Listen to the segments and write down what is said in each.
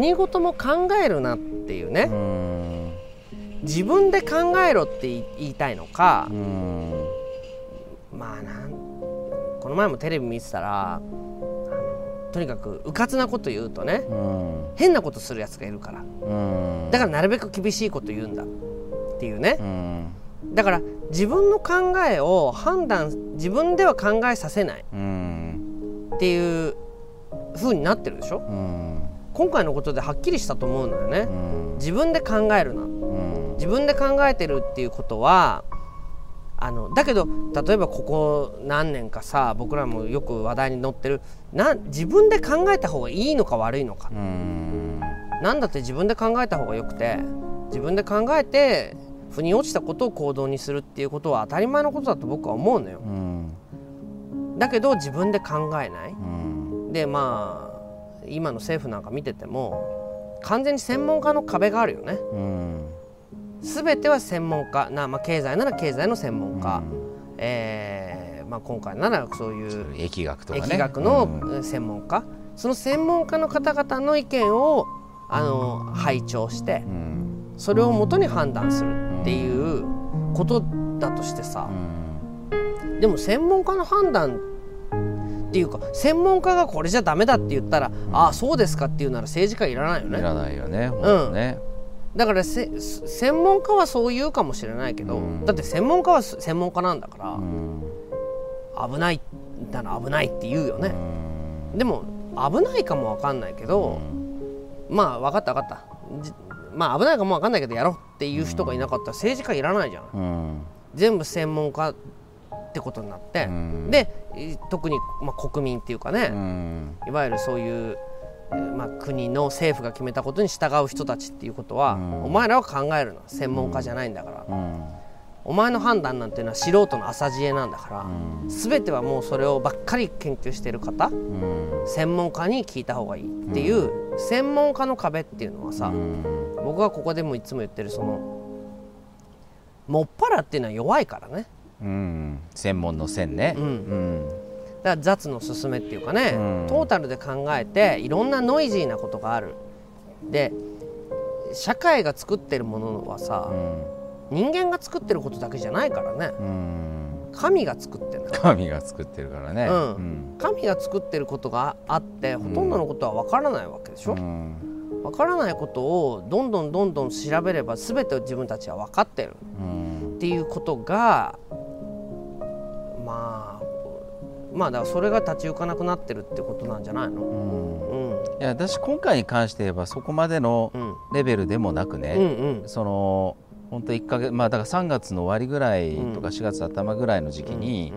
何事も考えるなっていうね、自分で考えろって言いたいのか、まあなんこの前もテレビ見てたらとにかくうかつなこと言うとねう変なことするやつがいるから。だからなるべく厳しいこと言うんだっていうね。うだから自分の考えを判断自分では考えさせないっていう風になってるでしょ。今回のことではっきりしたと思うのよね。うん。自分で考えるな。うん。自分で考えてるっていうことはあのだけど例えばここ何年かさ僕らもよく話題に載ってるな自分で考えた方がいいのか悪いのか。うん。なんだって自分で考えた方がよくて自分で考えて腑に落ちたことを行動にするっていうことは当たり前のことだと僕は思うのよ。うん。だけど自分で考えない。うん。でまあ今の政府なんか見てても完全に専門家の壁があるよね。うん全ては専門家。な、まあ、経済なら経済の専門家、えーまあ、今回ならそういう疫学とかね。疫学の専門家、その専門家の方々の意見をあの拝聴してうん。それをもとに判断するっていうことだとしてさ。うん。でも専門家の判断っていうか専門家がこれじゃダメだって言ったら、ああそうですかっていうなら政治家いらないよね。いらないよね本当ね。だからせ専門家はそう言うかもしれないけど、うん。だって専門家は専門家なんだから、うん。危ないなら危ないって言うようね、ん。でも危ないかも分かんないけど、まあ分かった分かった。じまあ危ないかも分かんないけどやろうっていう人がいなかったら政治家いらないじゃん。うん。全部専門家ってことになって、うん。でい特に、まあ、国民っていうかね、うん。いわゆるそういう、えーまあ、国の政府が決めたことに従う人たちっていうことは、うん。お前らは考えるの専門家じゃないんだから、うん。お前の判断なんていうのは素人の浅知恵なんだから、うん。全てはもうそれをばっかり研究してる方うん。専門家に聞いた方がいいっていう、専門家の壁っていうのはさ、うん。僕はここでもいつも言ってるそのもっぱらっていうのは弱いからねうん。専門の線ね。うん。うんだから雑の勧めっていうかね、うん。トータルで考えていろんなノイジーなことがある。で社会が作ってるものはさ、人間が作ってることだけじゃないからね。うん。神が作ってる神が作ってるからね。うん。神が作ってることがあってほとんどのことは分からないわけでしょ、うん。分からないことをどんどんどんどん調べれば全てを自分たちは分かってるうん。っていうことがまあまあだからそれが立ち行かなくなってるってことなんじゃないの？うん。うん。いや私今回に関して言えばそこまでのうん。レベルでもなくうんね、うん。その本当1か月まあだから3月の終わりぐらいとか4月頭ぐらいの時期に、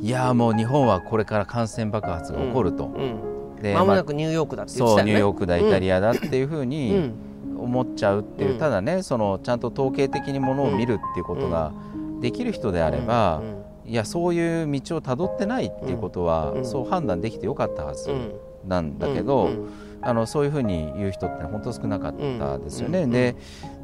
いやもう日本はこれから感染爆発が起こると、うんでまもなまくニューヨークだっあて言ってたよね。そうニューヨークだイタリアだっていうふううにん。思っちゃうっていう、うん。ただねそのちゃんと統計的にものを見るっていうことができる人であれば、いやそういう道をたどってないっていうことは、うん。そう判断できてよかったはずうんうんなんだけど、うん。あのそういうふうに言う人って本当少なかったですよね。うん。で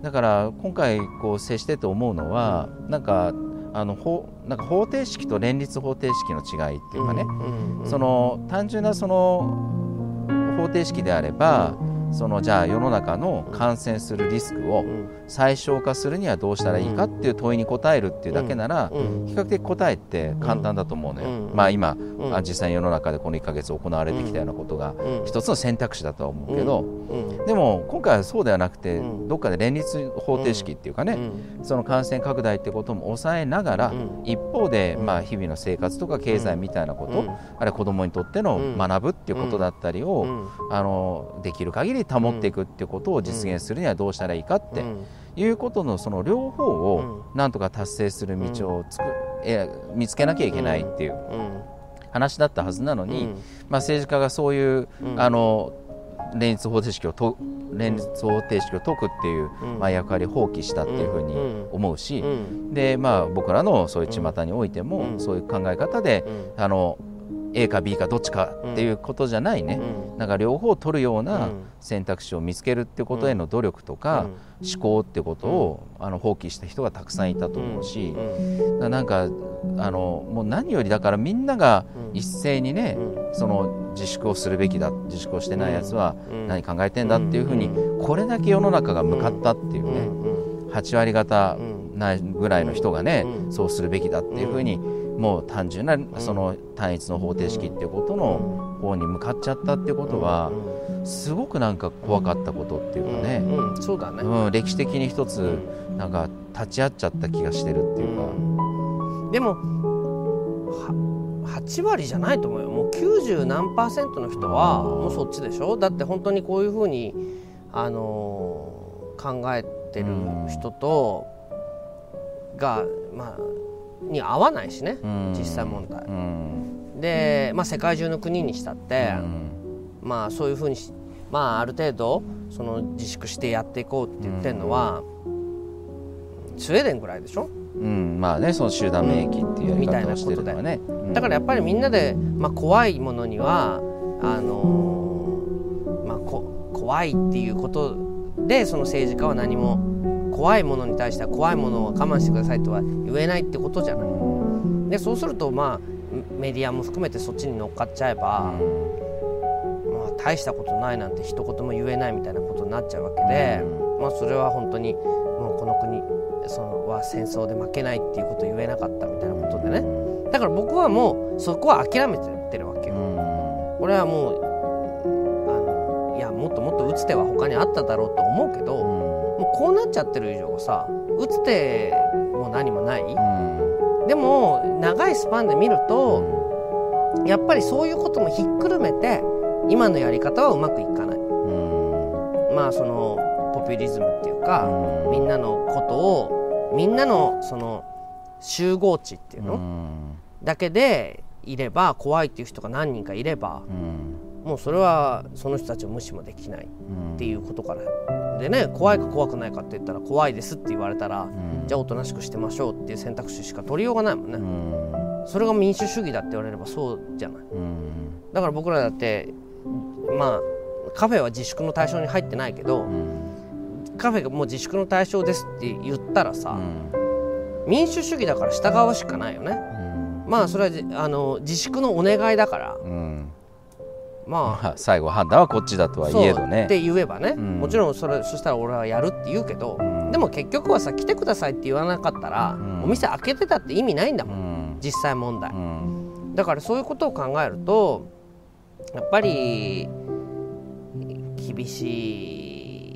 だから今回こう接してて思うのは、なんかあの法なんか方程式と連立方程式の違いっていうかね、うん。うん。その単純なその方程式であれば、そのじゃあ世の中の感染するリスクをうん。最小化するにはどうしたらいいかっていう問いに答えるっていうだけなら、うん。比較的答えって簡単だと思うのよ。うん。まあ今、実際に世の中でこの1ヶ月行われてきたようなことがうん一つの選択肢だとは思うけど、うん。でも今回はそうではなくて、うん。どっかで連立方程式っていうかね、うん。その感染拡大ってことも抑えながら、うん。一方で、うん。まあ、日々の生活とか経済みたいなこと、うん。あるいは子どもにとってのうん。学ぶっていうことだったりを、うん。あのできる限り保っていくっていうことを実現するにはどうしたらいいかってうん。いうことのその両方をなんとか達成する道をつく、え見つけなきゃいけないっていううん。話だったはずなのに、うん。まあ、政治家がそういう、うん。あの連立方程式をと連立方程式を解くっていう、うん。まあ、役割を放棄したっていうふうに思うし、うん。でまあ、僕らのそういう巷においても、うん。そういう考え方で、うん。あの A か B かどっちかっていうことじゃないね、うん。なんか両方取るよううなん。選択肢を見つけるってことへの努力とか、うん。思考ってことを、あの放棄した人がたくさんいたと思うし、うなんかあのもう何よりだからみんながうん。一斉にね、うん。その自粛をするべきだ自粛をしてないやつはうん。何考えてんだっていうふうにこれだけ世の中が向かったっていうね8割方ないぐらいの人がねうん。そうするべきだっていうふうにもう単純なその単一の方程式っていうことの方に向かっちゃったっていうことはすごくなんか怖かったことっていうかね、うん。うん。そうだね、うん、歴史的に一つなんか立ち会っちゃった気がしてるっていうか、でもは8割じゃないと思うよ。もう90何パーセントの人はもうそっちでしょ？だって本当にこういうふうに、あのー考えてる人とが、まあ、に合わないしねうん。実際問題。うん。で、まあ、世界中の国にしたって、うん。まあそういうふうにし、まあ、ある程度その自粛してやっていこうって言ってるのは、スウェーデンぐらいでしょ？うん、まあねその集団免疫っていうやり方をしてるのはね、うん。だからやっぱりみんなで、まあ、怖いものにはあのーまあ、こ怖いっていうことでその政治家は何も怖いものに対しては怖いものを我慢してくださいとは言えないってことじゃない。でそうするとまあメディアも含めてそっちに乗っかっちゃえば、まあ、大したことないなんて一言も言えないみたいなことになっちゃうわけで、まあ、それは本当にもうこの国そのは戦争で負けないっていうことを言えなかったみたいなことでねだから僕はもうそこは諦めてるわけよ。俺はもうあのいやもっともっと打つ手は他にあっただろうと思うけど、もうこうなっちゃってる以上さ打つ手も何もない、でも長いスパンで見ると、やっぱりそういうこともひっくるめて今のやり方はうまくいかない、まあそのポピュリズムっていうか、みんなのことをみんなのその集合値っていうの、だけでいれば怖いっていう人が何人かいれば、もうそれはその人たちを無視もできないっていうことからでね怖いか怖くないかって言ったら怖いですって言われたら、じゃあおとなしくしてましょうっていう選択肢しか取りようがないもんね、それが民主主義だって言われればそうじゃない、だから僕らだってまあカフェは自粛の対象に入ってないけど、カフェがもう自粛の対象ですって言ったらさ、民主主義だから従うしかないよね、まあそれはじあの自粛のお願いだから、まあまあ最後判断はこっちだとはいえどね。って言えばね、ん。もちろんそれそしたら俺はやるって言うけど、でも結局はさ来てくださいって言わなかったら、ん。お店開けてたって意味ないんだもん、うん。実際問題、うん。だからそういうことを考えるとやっぱり厳し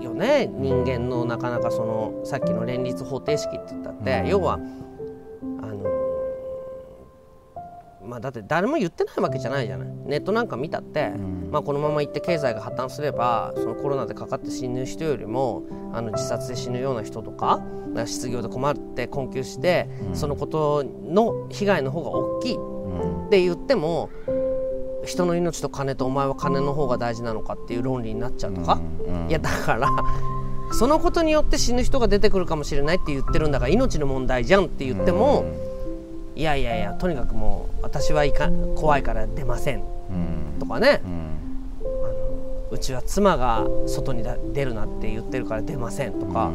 いよね。人間のなかなかそのさっきの連立方程式って言ったって、要はまあだって誰も言ってないわけじゃないじゃない。ネットなんか見たって、まあ、このままいって経済が破綻すればそのコロナでかかって死ぬ人よりもあの自殺で死ぬような人とか失業で困って困窮して、そのことの被害の方が大きいって言っても人の命と金とお前は金の方が大事なのかっていう論理になっちゃうとか、いやだからそのことによって死ぬ人が出てくるかもしれないって言ってるんだから命の問題じゃんって言っても、いやいやいやとにかくもう私はいか怖いから出ません。とかね、うちは妻が外にだ出るなって言ってるから出ませんとか、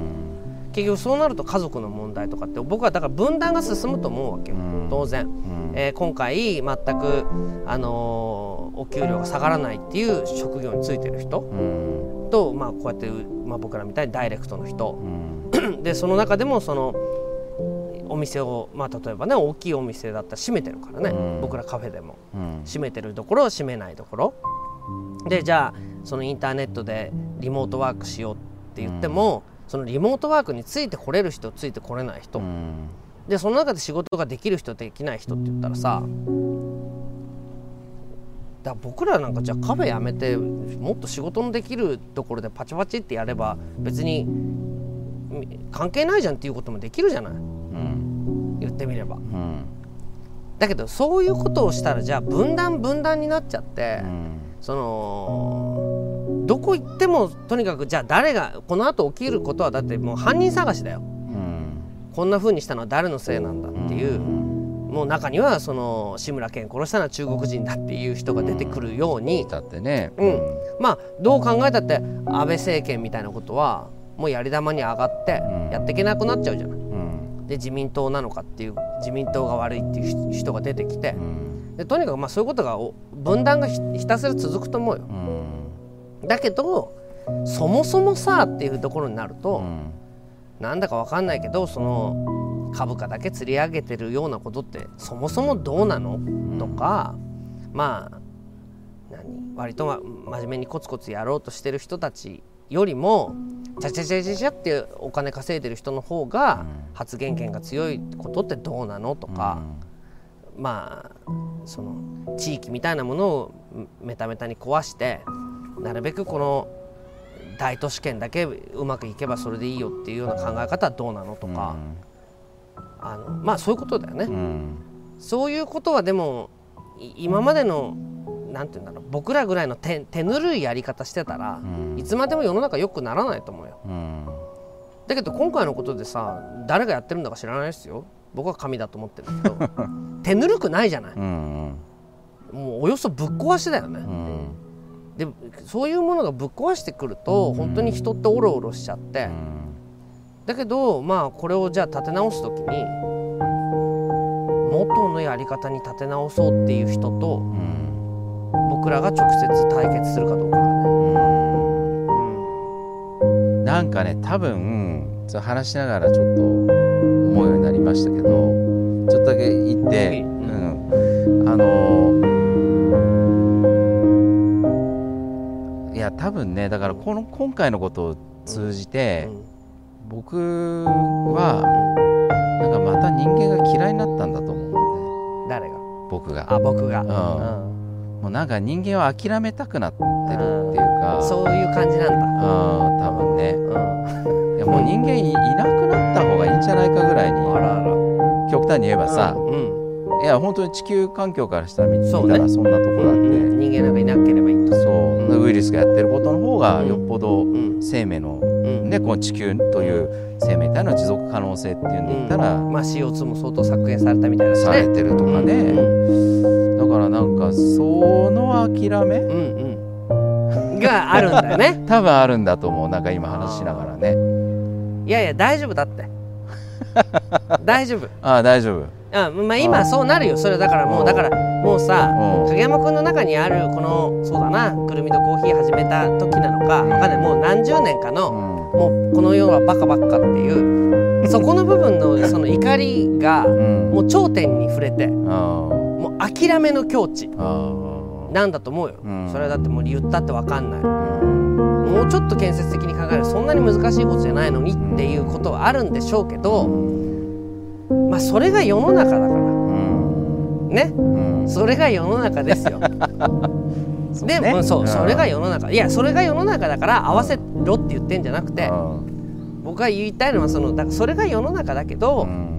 結局そうなると家族の問題とかって僕はだから分断が進むと思うわけよ、当然、えー今回全く、あのーお給料が下がらないっていう職業についてる人。と、まあ、こうやって、まあ、僕らみたいにダイレクトの人、でその中でもそのお店を、まあ、例えばね大きいお店だったら閉めてるからね、僕らカフェでも。閉めてるところ閉めないところ。でじゃあそのインターネットでリモートワークしようって言っても、そのリモートワークについてこれる人ついてこれない人、でその中で仕事ができる人できない人って言ったらさだ僕らなんかじゃあカフェやめてもっと仕事のできるところでパチパチってやれば別にみ関係ないじゃんっていうこともできるじゃない言ってみれば。だけどそういうことをしたらじゃあ分断分断になっちゃって、そのどこ行ってもとにかくじゃあ誰がこの後起きることはだってもう犯人探しだよ。こんな風にしたのは誰のせいなんだっていう、もう中にはその志村けん殺したのは中国人だっていう人が出てくるように、だってね。うん。まあどう考えたって安倍政権みたいなことはもうやり玉に上がってやっていけなくなっちゃうじゃない。で自民党なのかっていう自民党が悪いっていう人が出てきて、でとにかくまあそういうことがお分断がひひたすら続くと思うよ。うん。だけどそもそもさっていうところになると、うん。なんだかわかんないけどその株価だけ釣り上げてるようなことってそもそもどうなの？とか、まあ何？割と、ま、真面目にコツコツやろうとしてる人たちよりもちゃちゃちゃちゃちゃってお金稼いでる人の方が発言権が強いことってどうなのとか、まあその地域みたいなものをメタメタに壊してなるべくこの大都市圏だけうまくいけばそれでいいよっていうような考え方はどうなのとか、あのまあそういうことだよね。うんうん。そういうことはでもい今までのなんて言うんだろう。僕らぐらいの手手ぬるいやり方してたら、うん。いつまでも世の中良くならないと思うよ。うん。だけど今回のことでさ誰がやってるんだか知らないですよ。僕は神だと思ってるけど 手ぬるくないじゃない。うんもうおよそぶっ壊しだよね。うん。でそういうものがぶっ壊してくると本当に人ってオロオロしちゃって、うん。だけどまあこれをじゃあ立て直す時に元のやり方に立て直そうっていう人とうん僕らが直接対決するかどうかだね。うん。なんかね多分話しながらちょっと思うようになりましたけどちょっとだけ言って、ううん、あのいや多分ねだからこの今回のことを通じて、僕はなんかまた人間が嫌いになったんだと思うんだね。誰が？僕が。あ僕が、ん。うんもうなんか人間は諦めたくなってるっていうか。そういう感じなんだ。うん多分ね。うん。いやもう人間いいなくなった方がいいんじゃないかぐらいに。極端に言えばさ、うんいや本当に地球環境からしたら見たらそんなとこだって、うん。人間なんかいなければいいと。そう。ウイルスがやってることの方がよっぽどうん。生命の、うん。ねこの地球という生命体の持続可能性っていうんで言ったら、うんまあ CO2 も相当削減されたみたいだしね。されてるとかね、うんだからなんかその諦めうんうん。があるんだよね。多分あるんだと思うなんか今話しながらねいやいや大丈夫だって。大丈夫。ああ大丈夫うん、まあ今そうなるよそれだからもうだからもうさうん影山君の中にあるこのそうだなくるみとコーヒー始めた時なのかわかんないもう何十年かうのんもうこの世はバカばっかっていうそこの部分の その怒りがうん。もう頂点に触れてあもう諦めの境地。なんだと思うよ。うん。それはだってもう言ったってわかんない。もうちょっと建設的に考えるそんなに難しいことじゃないのにっていうことはあるんでしょうけどまあそれが世の中だから。うん。ね。うん。それが世の中ですよ。そでもそう、ん。それが世の中。いやそれが世の中だから合わせろって言ってんじゃなくてうん。僕が言いたいのはそのだからそれが世の中だけど、うん。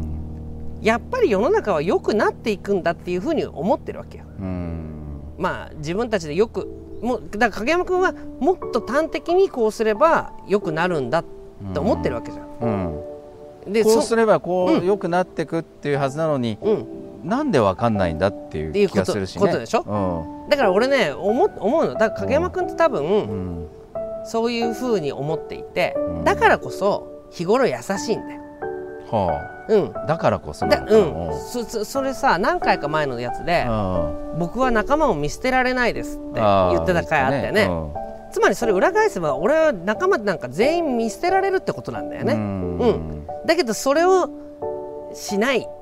やっぱり世の中は良くなっていくんだっていうふうに思ってるわけよ。うん。まあ自分たちでよくもうだから影山君はもっと端的にこうすれば良くなるんだって思ってるわけじゃん。うん。でそこうすればこうう良くなってくっていうはずなのに、うん、なんでわかんないんだっていう気がするしね。ことでしょ？だから俺ね思思うの。だから影山君って多分、うん。うんそういうふうに思っていて、うん。だからこそ日頃優しいんだよ。はうん。あ、だからこそなだうん、そそそれさ何回か前のやつでうん「僕は仲間を見捨てられないです」って言ってた回あったよね。つまりそれ裏返せば俺は仲間なんか全員見捨てられるってことなんだよね、うん。うん。だけどそれをしない。うん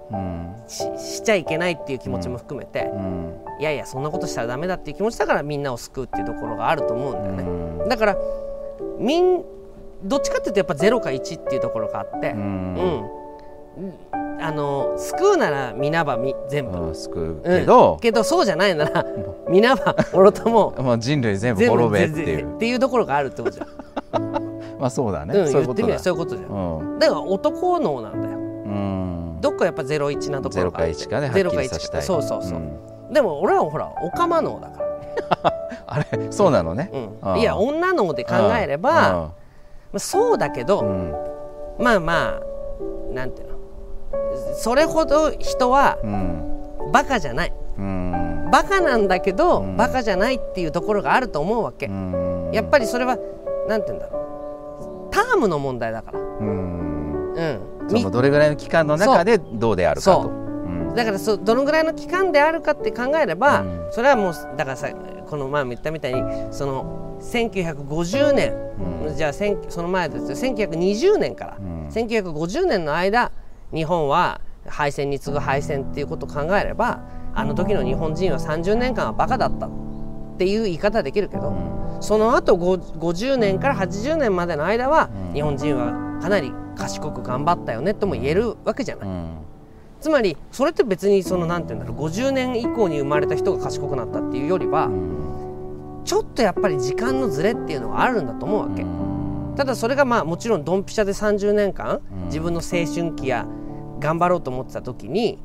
ししちゃいけないっていう気持ちも含めて、うん。いやいやそんなことしたらダメだっていう気持ちだからみんなを救うっていうところがあると思うんだよね、うん。だからみんどっちかっていうとやっぱ0か1っていうところがあって、あの救うなら皆ばみ全部、うん救ううん。けど、けどそうじゃないなら 皆はもろとも。まあ、人類全部滅べっていう。っていうところがあるってことじゃん、まあそうだね、うん、そういうことだ。言ってみればそういうことじゃん。うん。だから男脳なんだよ。うんどっかやっぱ01なとこゼロかろがあって。1かではっきりさせたい。そうそうそう、んでも俺はほらオカマ脳だから。あれそうなのね、うん、いや女脳で考えればまあそうだけど、まあまあなんていうの。それほど人はうん。バカじゃない。うん。バカなんだけど、うん。バカじゃないっていうところがあると思うわけ、うん。やっぱりそれはなんていうんだろう。タームの問題だから。うん。うんそのどれぐらいの期間の中でどうであるかと。だからそどのぐらいの期間であるかって考えれば、うん。それはもうだからさこの前も言ったみたいにその1950年、うん。じゃあ千その前ですよ1920年から、うん。1950年の間日本は敗戦に次ぐ敗戦っていうことを考えればあの時の日本人は30年間はバカだったっていう言い方はできるけど、その後ご50年から80年までの間は、うん。日本人はかなり賢く頑張ったよねとも言えるわけじゃない。うん。つまりそれって別にそのなんて言うんだろう50年以降に生まれた人が賢くなったっていうよりは、うん。ちょっとやっぱり時間のズレっていうのがあるんだと思うわけ、うん。ただそれがまあもちろんドンピシャで30年間、うん。自分の青春期や頑張ろうと思ってた時に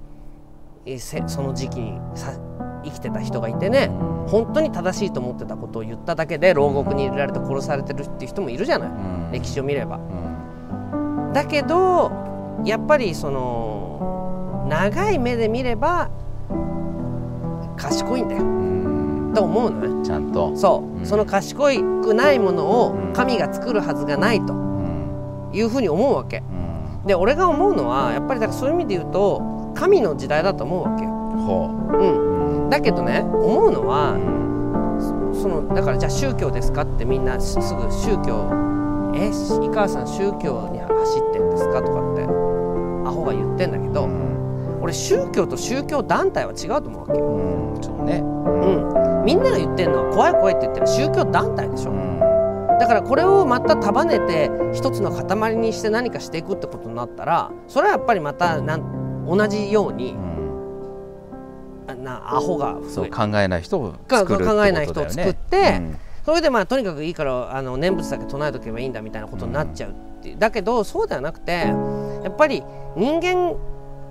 その時期にさ生きてた人がいてね本当に正しいと思ってたことを言っただけで牢獄に入れられて殺されてるっていう人もいるじゃない、うん。歴史を見れば。うんだけどやっぱりその長い目で見れば賢いんだよ。うん。と思うのね。ちゃんと。そう、うん。その賢くないものをうん。神が作るはずがないとうん。いうふうに思うわけ。うん。で俺が思うのはやっぱりだからそういう意味で言うと神の時代だと思うわけよ、ほう。ん、うだけどね思うのうはん。そのだからじゃあ宗教ですかってみんなすすぐ宗教え井川さん宗教に走ってんですかとかってアホが言ってんだけど、俺宗教と宗教団体は違うと思うわけよ、うんそうね。うん、みんなが言ってるのは怖い怖いって言ってる宗教団体でしょ、うん。だからこれをまた束ねて一つの塊にして何かしていくってことになったらそれはやっぱりまたなん同じようになアホがそう考えない人をか作るってこと考えない人を作ってそれでまあとにかくいいからあの念仏だけ唱えとけばいいんだみたいなことになっちゃうっていう、だけどそうではなくてやっぱり人間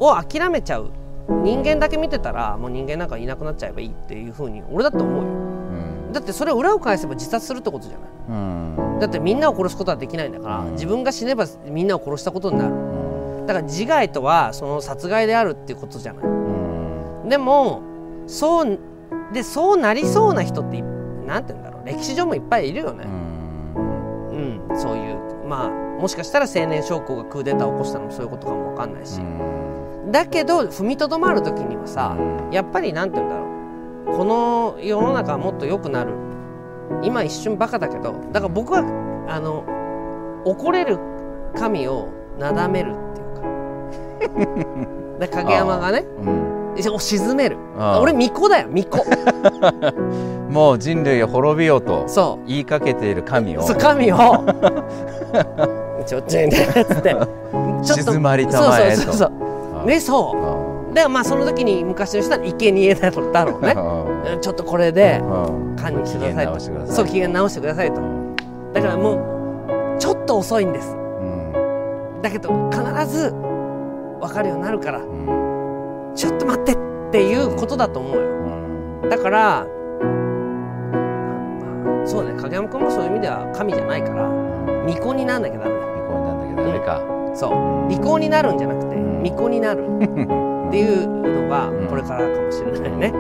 を諦めちゃう。人間だけ見てたらもう人間なんかいなくなっちゃえばいいっていうふうに俺だって思うよ。うん。だってそれを裏を返せば自殺するってことじゃない。うん。だってみんなを殺すことはできないんだから、うん。自分が死ねばみんなを殺したことになる。うん。だから自害とはその殺害であるっていうことじゃない。うん。でもそうでそうなりそうな人っていなんて言うんだ歴史上もいっぱいいるよね、うん。うんそういうまあもしかしたら青年将校がクーデターを起こしたのもそういうことかもわかんないし、だけど踏みとどまる時にはさ、うん。やっぱりなんて言うんだろう。この世の中はもっと良くなる。今一瞬バカだけどだから僕はあの怒れる神をなだめるっていうか。で影山がね。うん。を沈める。俺巫女だよ巫女。もう人類を滅びようとそ言いかけている神を。うそう神を。ちょっとねつって。ちょっと。静まりたまえと。そうそうそうそうねそう。だからまあその時に昔の人は生贄だろうね。ちょっとこれで管理してくださいと。そう機嫌直してくださいと。だからもうちょっと遅いんです。だけど必ず分かるようになるからちょっと待ってっていうことだと思うよ。だから、まあ、そうね影山君もそういう意味では神じゃないから巫女になんなきゃダメだ。離婚なんだけどダメか。そう。利口になるんじゃなくてうん。巫女になるっていうのがうん。これからかもしれないね。